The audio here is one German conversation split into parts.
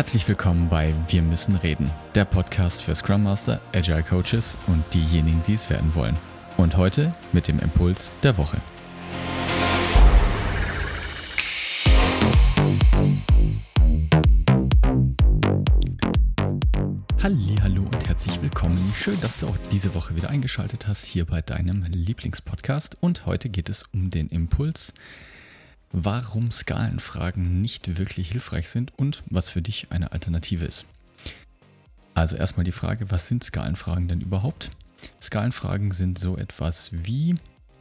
Herzlich willkommen bei Wir müssen reden, der Podcast für Scrum Master, Agile Coaches und diejenigen, die es werden wollen. Und heute mit dem Impuls der Woche. Hallo und herzlich willkommen. Schön, dass du auch diese Woche wieder eingeschaltet hast hier bei deinem Lieblingspodcast. Und heute geht es um den Impuls, warum Skalenfragen nicht wirklich hilfreich sind und was für dich eine Alternative ist. Also erstmal die Frage, was sind Skalenfragen denn überhaupt? Skalenfragen sind so etwas wie,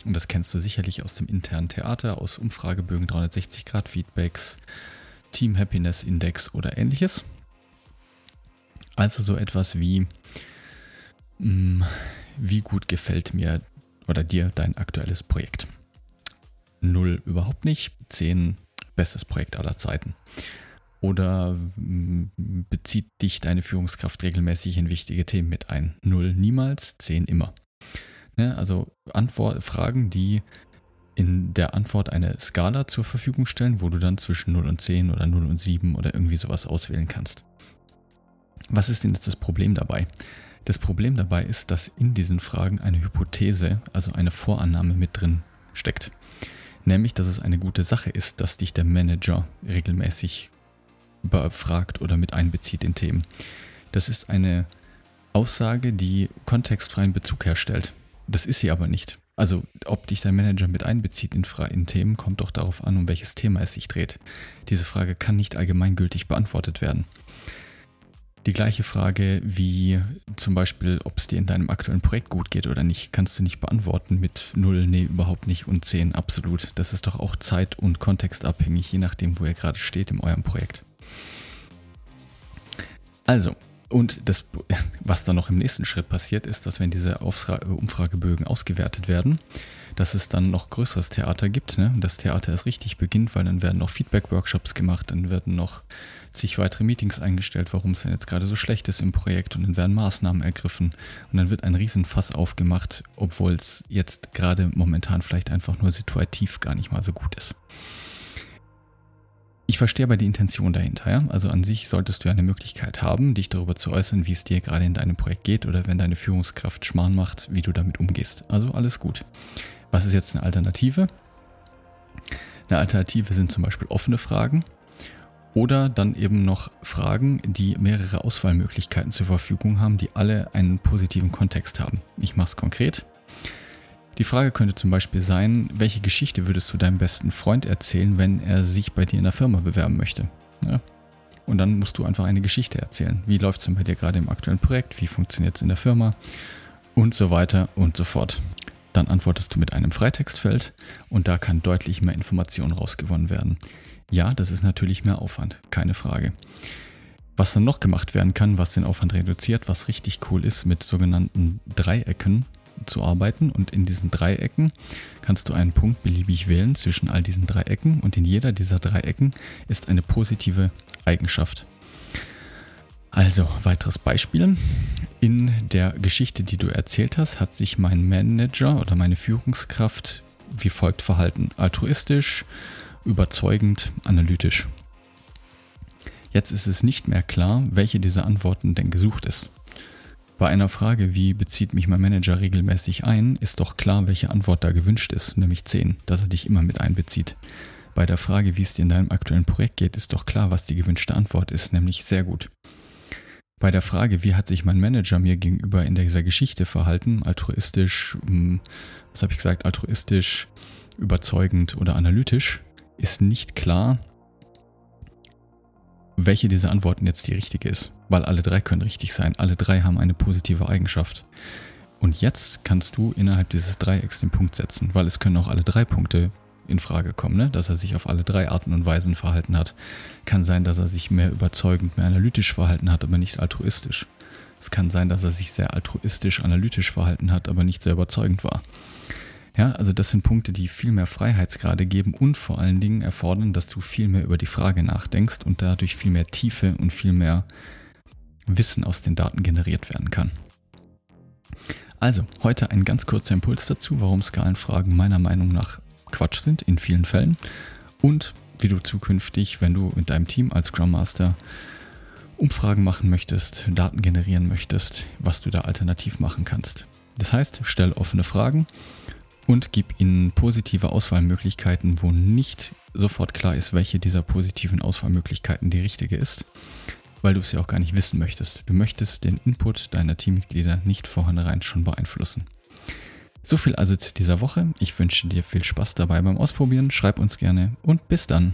und das kennst du sicherlich aus dem internen Theater, aus Umfragebögen 360 Grad Feedbacks, Team Happiness Index oder ähnliches. Also so etwas wie, mm, wie gut gefällt mir oder dir dein aktuelles Projekt. 0 überhaupt nicht, 10 bestes Projekt aller Zeiten. Oder mm, bezieht dich deine Führungskraft regelmäßig in wichtige Themen mit ein? 0 niemals, 10 immer. Ne, also Antwort, Fragen, die in der Antwort eine Skala zur Verfügung stellen, wo du dann zwischen 0 und 10 oder 0 und 7 oder irgendwie sowas auswählen kannst. Was ist denn jetzt das Problem dabei? Das Problem dabei ist, dass in diesen Fragen eine Hypothese, also eine Vorannahme mit drin steckt nämlich dass es eine gute Sache ist, dass dich der Manager regelmäßig befragt oder mit einbezieht in Themen. Das ist eine Aussage, die kontextfreien Bezug herstellt. Das ist sie aber nicht. Also ob dich dein Manager mit einbezieht in, in, Themen, kommt doch darauf an, um welches Thema es sich dreht. Diese Frage kann nicht allgemeingültig beantwortet werden. Die gleiche Frage wie zum Beispiel, ob es dir in deinem aktuellen Projekt gut geht oder nicht, kannst du nicht beantworten mit 0, nee, überhaupt nicht und 10, absolut. Das ist doch auch zeit- und kontextabhängig, je nachdem, wo ihr gerade steht in eurem Projekt. Also, und das, was dann noch im nächsten Schritt passiert, ist, dass wenn diese Umfragebögen ausgewertet werden, dass es dann noch größeres Theater gibt. Ne? Das Theater erst richtig beginnt, weil dann werden noch Feedback-Workshops gemacht, dann werden noch sich weitere Meetings eingestellt, warum es denn jetzt gerade so schlecht ist im Projekt und dann werden Maßnahmen ergriffen und dann wird ein Riesenfass aufgemacht, obwohl es jetzt gerade momentan vielleicht einfach nur situativ gar nicht mal so gut ist. Ich verstehe aber die Intention dahinter. Ja? Also an sich solltest du eine Möglichkeit haben, dich darüber zu äußern, wie es dir gerade in deinem Projekt geht oder wenn deine Führungskraft Schmarrn macht, wie du damit umgehst. Also alles gut. Was ist jetzt eine Alternative? Eine Alternative sind zum Beispiel offene Fragen oder dann eben noch Fragen, die mehrere Auswahlmöglichkeiten zur Verfügung haben, die alle einen positiven Kontext haben. Ich mache es konkret. Die Frage könnte zum Beispiel sein, welche Geschichte würdest du deinem besten Freund erzählen, wenn er sich bei dir in der Firma bewerben möchte? Ja. Und dann musst du einfach eine Geschichte erzählen. Wie läuft es denn bei dir gerade im aktuellen Projekt? Wie funktioniert es in der Firma? Und so weiter und so fort. Dann antwortest du mit einem Freitextfeld und da kann deutlich mehr Information rausgewonnen werden. Ja, das ist natürlich mehr Aufwand, keine Frage. Was dann noch gemacht werden kann, was den Aufwand reduziert, was richtig cool ist, mit sogenannten Dreiecken zu arbeiten. Und in diesen Dreiecken kannst du einen Punkt beliebig wählen zwischen all diesen Dreiecken und in jeder dieser Dreiecken ist eine positive Eigenschaft. Also, weiteres Beispiel. In der Geschichte, die du erzählt hast, hat sich mein Manager oder meine Führungskraft wie folgt verhalten. Altruistisch, überzeugend, analytisch. Jetzt ist es nicht mehr klar, welche dieser Antworten denn gesucht ist. Bei einer Frage, wie bezieht mich mein Manager regelmäßig ein, ist doch klar, welche Antwort da gewünscht ist, nämlich 10, dass er dich immer mit einbezieht. Bei der Frage, wie es dir in deinem aktuellen Projekt geht, ist doch klar, was die gewünschte Antwort ist, nämlich sehr gut. Bei der Frage, wie hat sich mein Manager mir gegenüber in dieser Geschichte verhalten, altruistisch, hm, was habe ich gesagt, altruistisch, überzeugend oder analytisch, ist nicht klar, welche dieser Antworten jetzt die richtige ist, weil alle drei können richtig sein. Alle drei haben eine positive Eigenschaft. Und jetzt kannst du innerhalb dieses Dreiecks den Punkt setzen, weil es können auch alle drei Punkte in Frage kommen, ne? dass er sich auf alle drei Arten und Weisen verhalten hat. Kann sein, dass er sich mehr überzeugend, mehr analytisch verhalten hat, aber nicht altruistisch. Es kann sein, dass er sich sehr altruistisch, analytisch verhalten hat, aber nicht sehr überzeugend war. Ja, also das sind Punkte, die viel mehr Freiheitsgrade geben und vor allen Dingen erfordern, dass du viel mehr über die Frage nachdenkst und dadurch viel mehr Tiefe und viel mehr Wissen aus den Daten generiert werden kann. Also, heute ein ganz kurzer Impuls dazu, warum Skalenfragen meiner Meinung nach Quatsch sind in vielen Fällen und wie du zukünftig, wenn du mit deinem Team als Scrum Master Umfragen machen möchtest, Daten generieren möchtest, was du da alternativ machen kannst. Das heißt, stell offene Fragen und gib ihnen positive Auswahlmöglichkeiten, wo nicht sofort klar ist, welche dieser positiven Auswahlmöglichkeiten die richtige ist, weil du es ja auch gar nicht wissen möchtest. Du möchtest den Input deiner Teammitglieder nicht vornherein schon beeinflussen. So viel also zu dieser Woche. Ich wünsche dir viel Spaß dabei beim Ausprobieren. Schreib uns gerne und bis dann.